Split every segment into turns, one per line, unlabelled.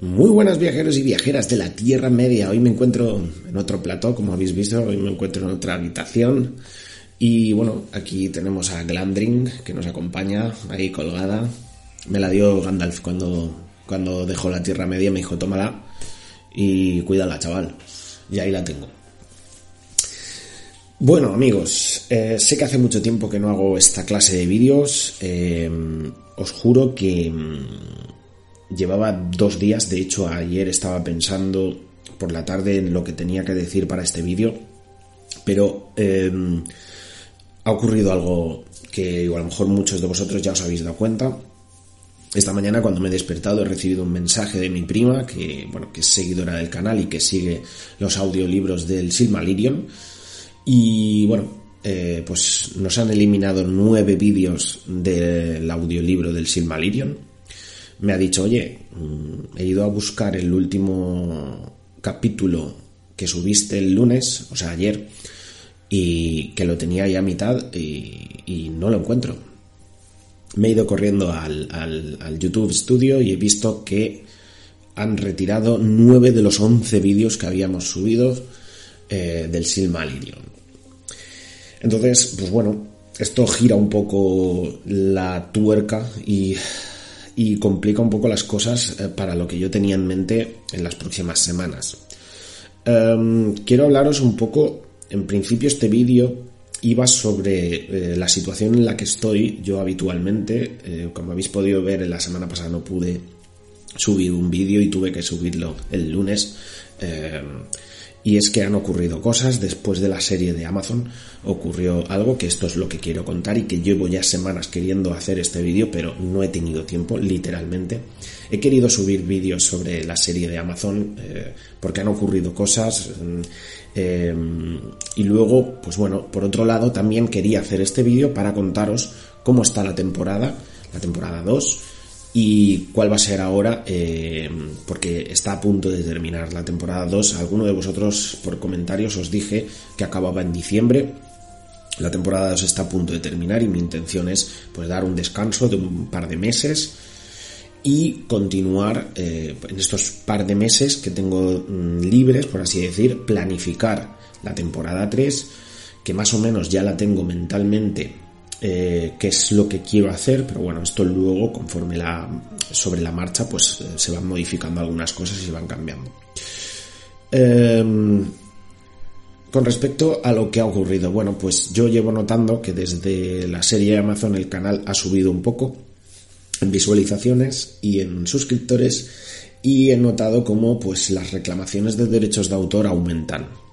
Muy buenas viajeros y viajeras de la Tierra Media. Hoy me encuentro en otro plató, como habéis visto, hoy me encuentro en otra habitación. Y bueno, aquí tenemos a Glandring, que nos acompaña ahí colgada. Me la dio Gandalf cuando, cuando dejó la Tierra Media, me dijo, tómala y cuídala, chaval. Y ahí la tengo. Bueno, amigos, eh, sé que hace mucho tiempo que no hago esta clase de vídeos. Eh, os juro que mm, llevaba dos días, de hecho ayer estaba pensando por la tarde en lo que tenía que decir para este vídeo, pero em, ha ocurrido algo que a lo mejor muchos de vosotros ya os habéis dado cuenta. Esta mañana cuando me he despertado he recibido un mensaje de mi prima, que, bueno, que es seguidora del canal y que sigue los audiolibros del Silmarillion. Y bueno, eh, pues nos han eliminado nueve vídeos del audiolibro del Silmarillion. Me ha dicho, oye, mm, he ido a buscar el último capítulo que subiste el lunes, o sea, ayer, y que lo tenía ya a mitad y, no lo encuentro. Me he ido corriendo al, YouTube Studio y he visto que han retirado nueve de los once vídeos que habíamos subido eh, del Silmarillion. Entonces, pues bueno, esto gira un poco la tuerca y, complica un poco las cosas eh, para lo que yo tenía en mente en las próximas semanas. Em, quiero hablaros un poco, en principio este vídeo iba sobre eh, la situación en la que estoy yo habitualmente. Eh, como habéis podido ver, la semana pasada no pude subir un vídeo y tuve que subirlo el lunes. Em, y es que han ocurrido cosas después de la serie de Amazon. Ocurrió algo que esto es lo que quiero contar y que llevo ya semanas queriendo hacer este vídeo, pero no he tenido tiempo, literalmente. He querido subir vídeos sobre la serie de Amazon eh, porque han ocurrido cosas. Mm, eh, y luego, pues bueno, por otro lado, también quería hacer este vídeo para contaros cómo está la temporada, la temporada 2 y cuál va a ser ahora, eh, porque está a punto de terminar la temporada 2. Alguno de vosotros por comentarios os dije que acababa en diciembre. La temporada 2 está a punto de terminar y mi intención es pues dar un descanso de un par de meses y continuar eh, en estos par de meses que tengo mm, libres, por así decir, planificar la temporada 3, que más o menos ya la tengo mentalmente eh, qué es lo que quiero hacer, pero bueno, esto luego, conforme la, sobre la marcha, pues eh, se van modificando algunas cosas y se van cambiando. Em, con respecto a lo que ha ocurrido, bueno, pues yo llevo notando que desde la serie de Amazon el canal ha subido un poco en visualizaciones y en suscriptores y he notado como pues las reclamaciones de derechos de autor aumentan.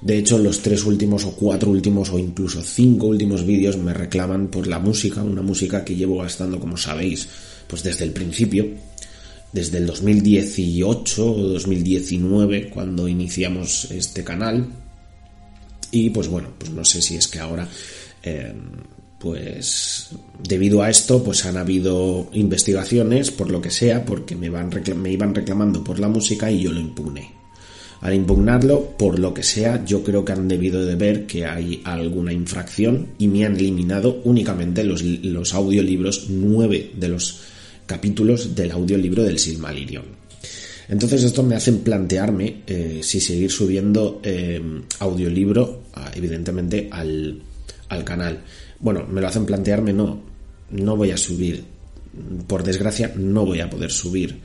De hecho, los tres últimos o cuatro últimos o incluso cinco últimos vídeos me reclaman por la música, una música que llevo gastando, como sabéis, pues desde el principio, desde el 2018 o 2019, cuando iniciamos este canal. Y pues bueno, pues no sé si es que ahora, eh, pues debido a esto, pues han habido investigaciones, por lo que sea, porque me, van me iban reclamando por la música y yo lo impugné. Al impugnarlo, por lo que sea, yo creo que han debido de ver que hay alguna infracción y me han eliminado únicamente los, audiolibros, nueve de los capítulos del audiolibro del Silmarillion. Entonces esto me hace plantearme eh, si seguir subiendo eh, audiolibro, evidentemente, al, al canal. Bueno, me lo hacen plantearme, no, no voy a subir. Por desgracia, no voy a poder subir.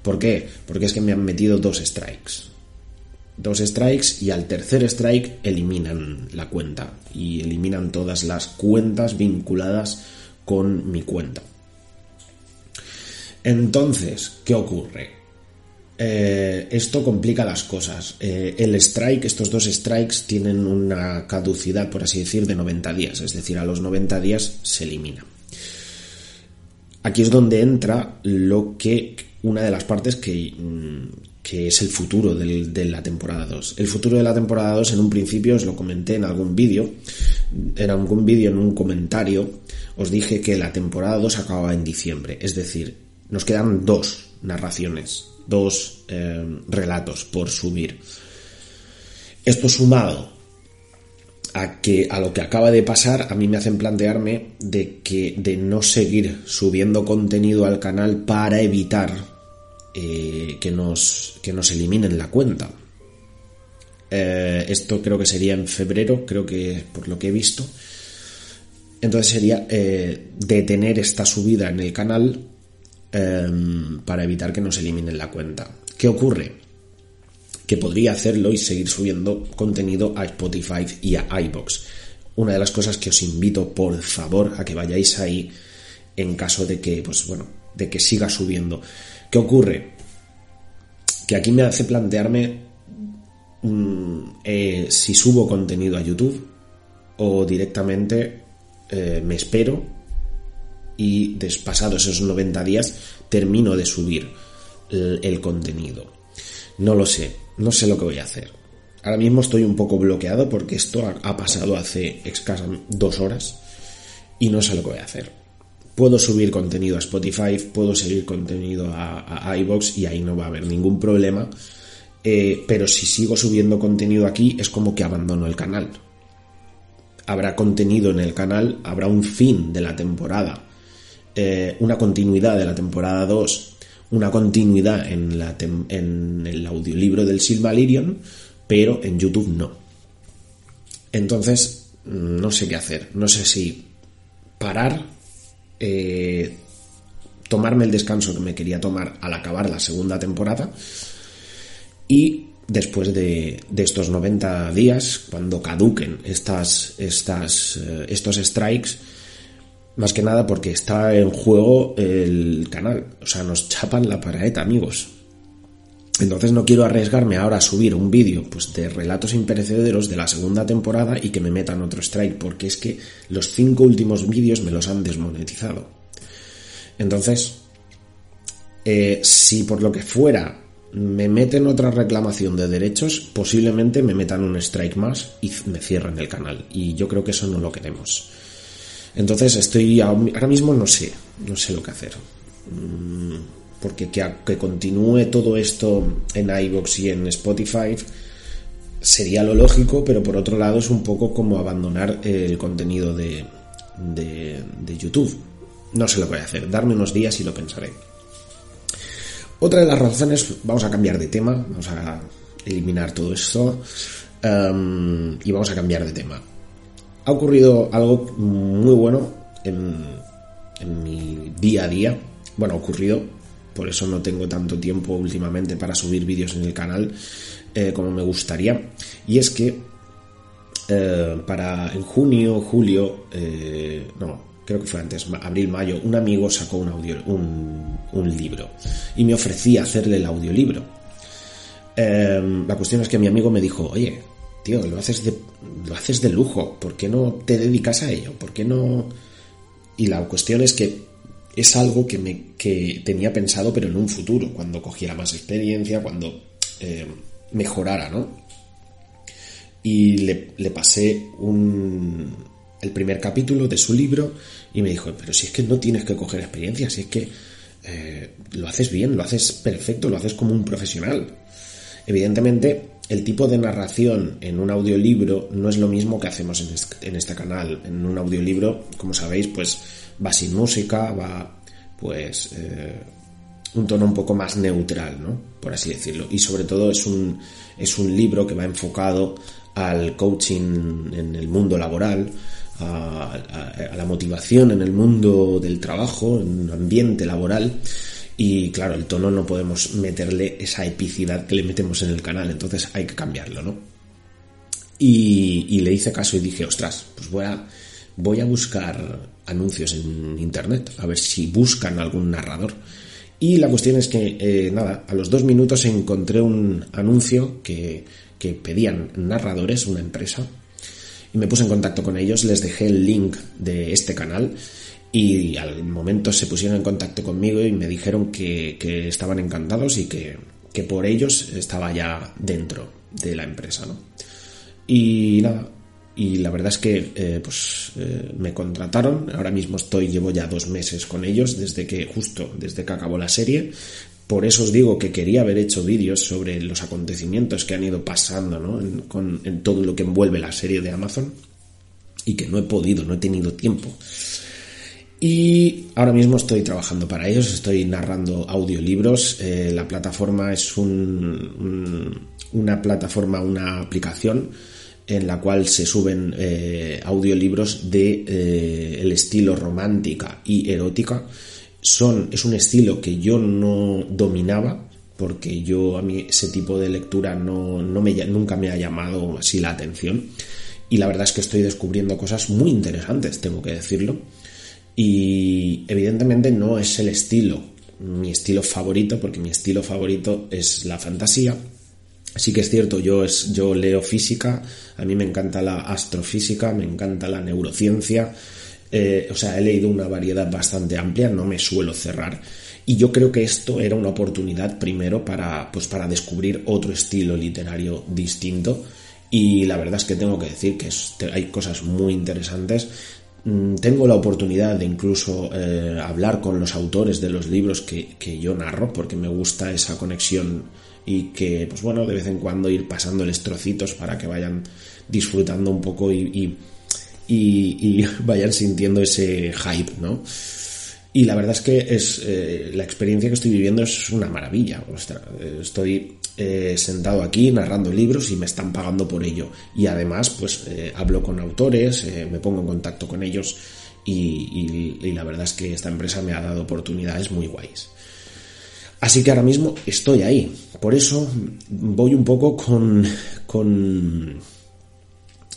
¿Por qué? Porque es que me han metido dos strikes dos strikes y al tercer strike eliminan la cuenta y eliminan todas las cuentas vinculadas con mi cuenta. Entonces, ¿qué ocurre? Eh, esto complica las cosas. Eh, el strike, estos dos strikes tienen una caducidad, por así decir, de 90 días, es decir, a los 90 días se elimina. Aquí es donde entra lo que una de las partes que, mm, que es el futuro de la temporada 2. El futuro de la temporada 2 en un principio os lo comenté en algún vídeo, en algún vídeo, en un comentario, os dije que la temporada 2 acababa en diciembre, es decir, nos quedan dos narraciones, dos eh, relatos por subir. Esto sumado a que a lo que acaba de pasar a mí me hacen plantearme de que de no seguir subiendo contenido al canal para evitar eh, que, nos, que nos eliminen la cuenta. Eh, esto creo que sería en febrero, creo que por lo que he visto. Entonces sería eh, detener esta subida en el canal em, para evitar que nos eliminen la cuenta. ¿Qué ocurre? Que podría hacerlo y seguir subiendo contenido a Spotify y a iBox. Una de las cosas que os invito, por favor, a que vayáis ahí en caso de que, pues bueno, de que siga subiendo. ¿Qué ocurre? Que aquí me hace plantearme mm, eh, si subo contenido a YouTube o directamente eh, me espero y despasados esos 90 días termino de subir el, contenido. No lo sé, no sé lo que voy a hacer. Ahora mismo estoy un poco bloqueado porque esto ha, pasado hace escasas dos horas y no sé lo que voy a hacer. Puedo subir contenido a Spotify, puedo seguir contenido a, a iBox y ahí no va a haber ningún problema. Eh, pero si sigo subiendo contenido aquí es como que abandono el canal habrá contenido en el canal, habrá un fin de la temporada, eh, una continuidad de la temporada 2, una continuidad en, en el audiolibro del Silmarillion, pero en YouTube no. Entonces, no sé qué hacer. No sé si parar, eh, tomarme el descanso que me quería tomar al acabar la segunda temporada y después de, estos 90 días, cuando caduquen estas, estas, eh, estos strikes, más que nada porque está en juego el canal. O sea, nos chapan la paraeta, amigos. Entonces no quiero arriesgarme ahora a subir un vídeo pues, de relatos imperecederos de la segunda temporada y que me metan otro strike, porque es que los cinco últimos vídeos me los han desmonetizado. Entonces, eh, si por lo que fuera me meten otra reclamación de derechos, posiblemente me metan un strike más y me cierren el canal. Y yo creo que eso no lo queremos. Entonces estoy ahora mismo no sé, no sé lo que hacer. Mm, porque que, continúe todo esto en iVoox y en Spotify sería lo lógico, pero por otro lado es un poco como abandonar el contenido de, de, YouTube. No sé lo voy a hacer, darme unos días y lo pensaré. Otra de las razones, vamos a cambiar de tema, vamos a eliminar todo esto em, y vamos a cambiar de tema. Ha ocurrido algo muy bueno en, mi día a día. Bueno, ha ocurrido, por eso no tengo tanto tiempo últimamente para subir vídeos en el canal eh, como me gustaría. Y es que eh, para en junio, julio, eh, no, creo que fue antes, abril, mayo, un amigo sacó un, audio, un, libro y me ofrecía hacerle el audiolibro. Em, la cuestión es que mi amigo me dijo, oye, tío, lo haces de, lo haces de lujo, ¿por qué no te dedicas a ello? ¿Por qué no...? Y la cuestión es que es algo que, me, que tenía pensado, pero en un futuro, cuando cogiera más experiencia, cuando em, mejorara, ¿no? Y le, le pasé un, el primer capítulo de su libro y me dijo, pero si es que no tienes que coger experiencia, si es que eh, lo haces bien, lo haces perfecto, lo haces como un profesional. Evidentemente, el tipo de narración en un audiolibro no es lo mismo que hacemos en este, canal. En un audiolibro, como sabéis, pues va sin música, va pues eh, un tono un poco más neutral, ¿no? Por así decirlo. Y sobre todo es un, es un libro que va enfocado al coaching en el mundo laboral, a, la motivación en el mundo del trabajo, en un ambiente laboral. Y claro, el tono no podemos meterle esa epicidad que le metemos en el canal, entonces hay que cambiarlo, ¿no? Y, le hice caso y dije, ostras, pues voy a, voy a buscar anuncios en internet, a ver si buscan algún narrador. Y la cuestión es que, eh, nada, a los dos minutos encontré un anuncio que, que pedían narradores, una empresa, y me puse en contacto con ellos, les dejé el link de este canal y al momento se pusieron en contacto conmigo y me dijeron que, estaban encantados y que, por ellos estaba ya dentro de la empresa, ¿no? Y nada, y la verdad es que eh, pues eh, me contrataron, ahora mismo estoy, llevo ya dos meses con ellos, desde que, justo desde que acabó la serie, por eso os digo que quería haber hecho vídeos sobre los acontecimientos que han ido pasando ¿no? en, con, todo lo que envuelve la serie de Amazon y que no he podido, no he tenido tiempo. Y ahora mismo estoy trabajando para ellos, estoy narrando audiolibros. Eh, la plataforma es un, una plataforma, una aplicación en la cual se suben eh, audiolibros de eh, el estilo romántica y erótica. Son, es un estilo que yo no dominaba porque yo a mí ese tipo de lectura no, no me, nunca me ha llamado así la atención y la verdad es que estoy descubriendo cosas muy interesantes, tengo que decirlo. Y evidentemente no es el estilo, mi estilo favorito, porque mi estilo favorito es la fantasía, Sí que es cierto, yo, es, yo leo física, a mí me encanta la astrofísica, me encanta la neurociencia, eh, o sea, he leído una variedad bastante amplia, no me suelo cerrar. Y yo creo que esto era una oportunidad primero para, pues para descubrir otro estilo literario distinto. Y la verdad es que tengo que decir que hay cosas muy interesantes. Mm, tengo la oportunidad de incluso eh, hablar con los autores de los libros que, que yo narro, porque me gusta esa conexión y que, pues bueno, de vez en cuando ir pasándoles trocitos para que vayan disfrutando un poco y, y, vayan sintiendo ese hype, ¿no? Y la verdad es que es eh, la experiencia que estoy viviendo es una maravilla. estoy eh, sentado aquí narrando libros y me están pagando por ello. Y además, pues eh, hablo con autores, me pongo en contacto con ellos y, y, la verdad es que esta empresa me ha dado oportunidades muy guays. Así que ahora mismo estoy ahí. Por eso voy un poco con, con,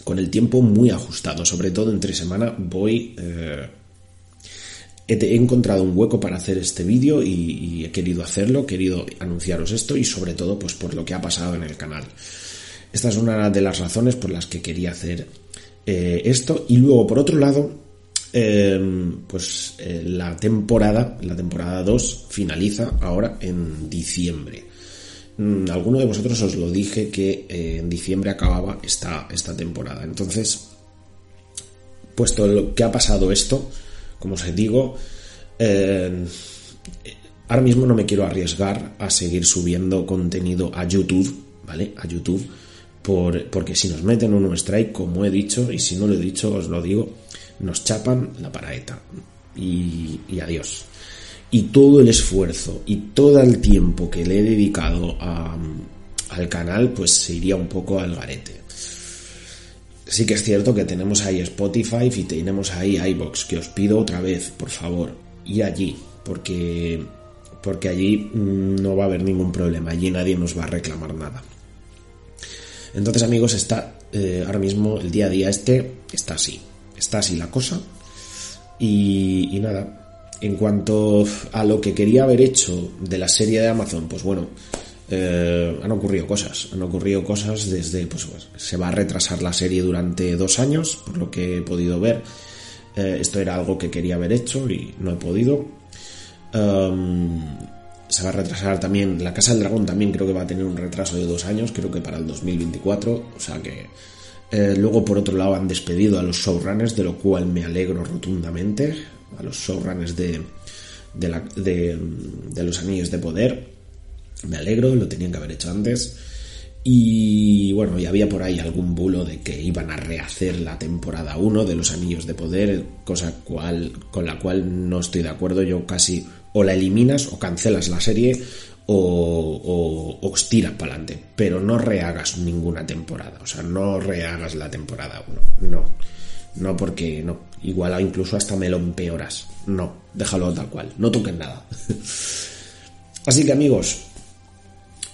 con el tiempo muy ajustado. Sobre todo entre semana voy... He, encontrado un hueco para hacer este vídeo y, he querido hacerlo, he querido anunciaros esto y sobre todo pues por lo que ha pasado en el canal. Esta es una de las razones por las que quería hacer eh, esto. Y luego, por otro lado, Em, pues eh, la temporada, la temporada 2, finaliza ahora en diciembre. Mm, alguno de vosotros os lo dije que eh, en diciembre acababa esta, esta temporada. Entonces, puesto lo que ha pasado esto, como os digo, em, ahora mismo no me quiero arriesgar a seguir subiendo contenido a YouTube, ¿vale? A YouTube, por, porque si nos meten un strike, como he dicho, y si no lo he dicho, os lo digo, nos chapan la paraeta y, adiós. Y todo el esfuerzo y todo el tiempo que le he dedicado al canal, pues se iría un poco al garete. Sí que es cierto que tenemos ahí Spotify y tenemos ahí iBox, que os pido otra vez, por favor, y allí, porque, porque allí no va a haber ningún problema, allí nadie nos va a reclamar nada. Entonces amigos, está eh, ahora mismo el día a día este está así está así la cosa. Y, nada, en cuanto a lo que quería haber hecho de la serie de Amazon, pues bueno, eh, han ocurrido cosas. Han ocurrido cosas desde, pues, pues, se va a retrasar la serie durante dos años, por lo que he podido ver. Eh, esto era algo que quería haber hecho y no he podido. Em, se va a retrasar también, La Casa del Dragón también creo que va a tener un retraso de dos años, creo que para el 2024, o sea que eh, luego, por otro lado, han despedido a los showrunners, de lo cual me alegro rotundamente. A los showrunners de, de, los Anillos de Poder. Me alegro, lo tenían que haber hecho antes. Y bueno, y había por ahí algún bulo de que iban a rehacer la temporada 1 de los Anillos de Poder, cosa cual, con la cual no estoy de acuerdo. Yo casi o la eliminas o cancelas la serie o, o, tiras para adelante, pero no rehagas ninguna temporada, o sea, no rehagas la temporada 1, no, no porque no, igual incluso hasta me lo empeoras, no, déjalo tal cual, no toques nada. Así que amigos,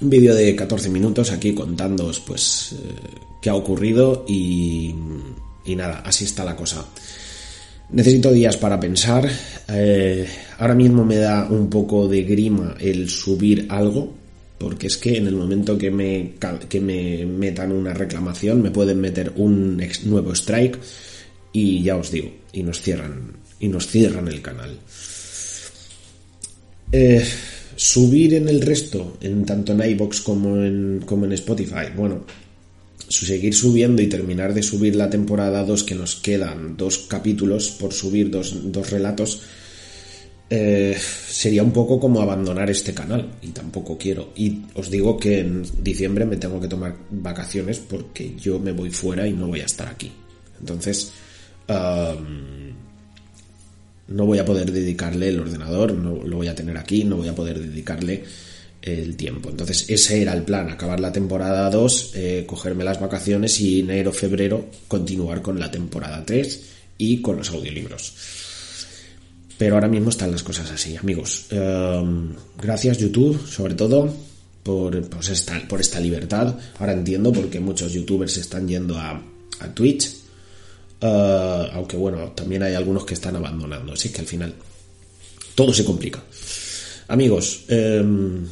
un vídeo de 14 minutos aquí contándoos pues eh, qué ha ocurrido y, y nada, así está la cosa. Necesito días para pensar. Eh, ahora mismo me da un poco de grima el subir algo, porque es que en el momento que me, que me metan una reclamación me pueden meter un nuevo strike y ya os digo, y nos cierran, y nos cierran el canal. Eh, subir en el resto, en tanto en iBox como en, como en Spotify, bueno, seguir subiendo y terminar de subir la temporada 2, que nos quedan dos capítulos por subir, dos, relatos, eh, sería un poco como abandonar este canal y tampoco quiero. Y os digo que en diciembre me tengo que tomar vacaciones porque yo me voy fuera y no voy a estar aquí. Entonces, no voy a poder dedicarle el ordenador, no lo voy a tener aquí, no voy a poder dedicarle el tiempo. Entonces ese era el plan, acabar la temporada 2, eh, cogerme las vacaciones y enero, febrero continuar con la temporada 3 y con los audiolibros. Pero ahora mismo están las cosas así, amigos. Em, gracias YouTube, sobre todo, por, pues esta, por esta libertad. Ahora entiendo por qué muchos youtubers están yendo a, Twitch. Eh, aunque bueno, también hay algunos que están abandonando. Así que al final todo se complica. Amigos, em,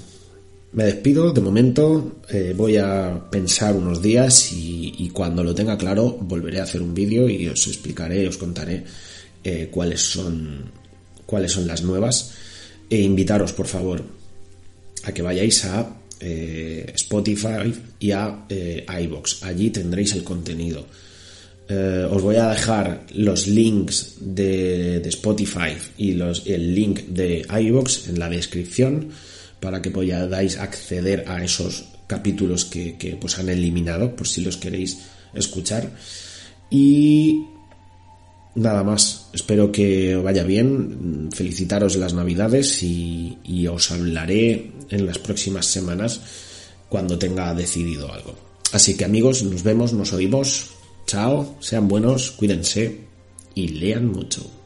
me despido de momento. Eh, voy a pensar unos días y, cuando lo tenga claro volveré a hacer un vídeo y os explicaré, os contaré eh, cuáles son cuáles son las nuevas e invitaros por favor a que vayáis a eh, Spotify y a iBox. Allí tendréis el contenido. Eh, os voy a dejar los links de, Spotify y los, el link de iBox en la descripción para que podáis acceder a esos capítulos que, que pues han eliminado por si los queréis escuchar. Y nada más. Espero que vaya bien. Felicitaros las Navidades y, os hablaré en las próximas semanas cuando tenga decidido algo. Así que amigos, nos vemos, nos oímos. Chao, sean buenos, cuídense y lean mucho.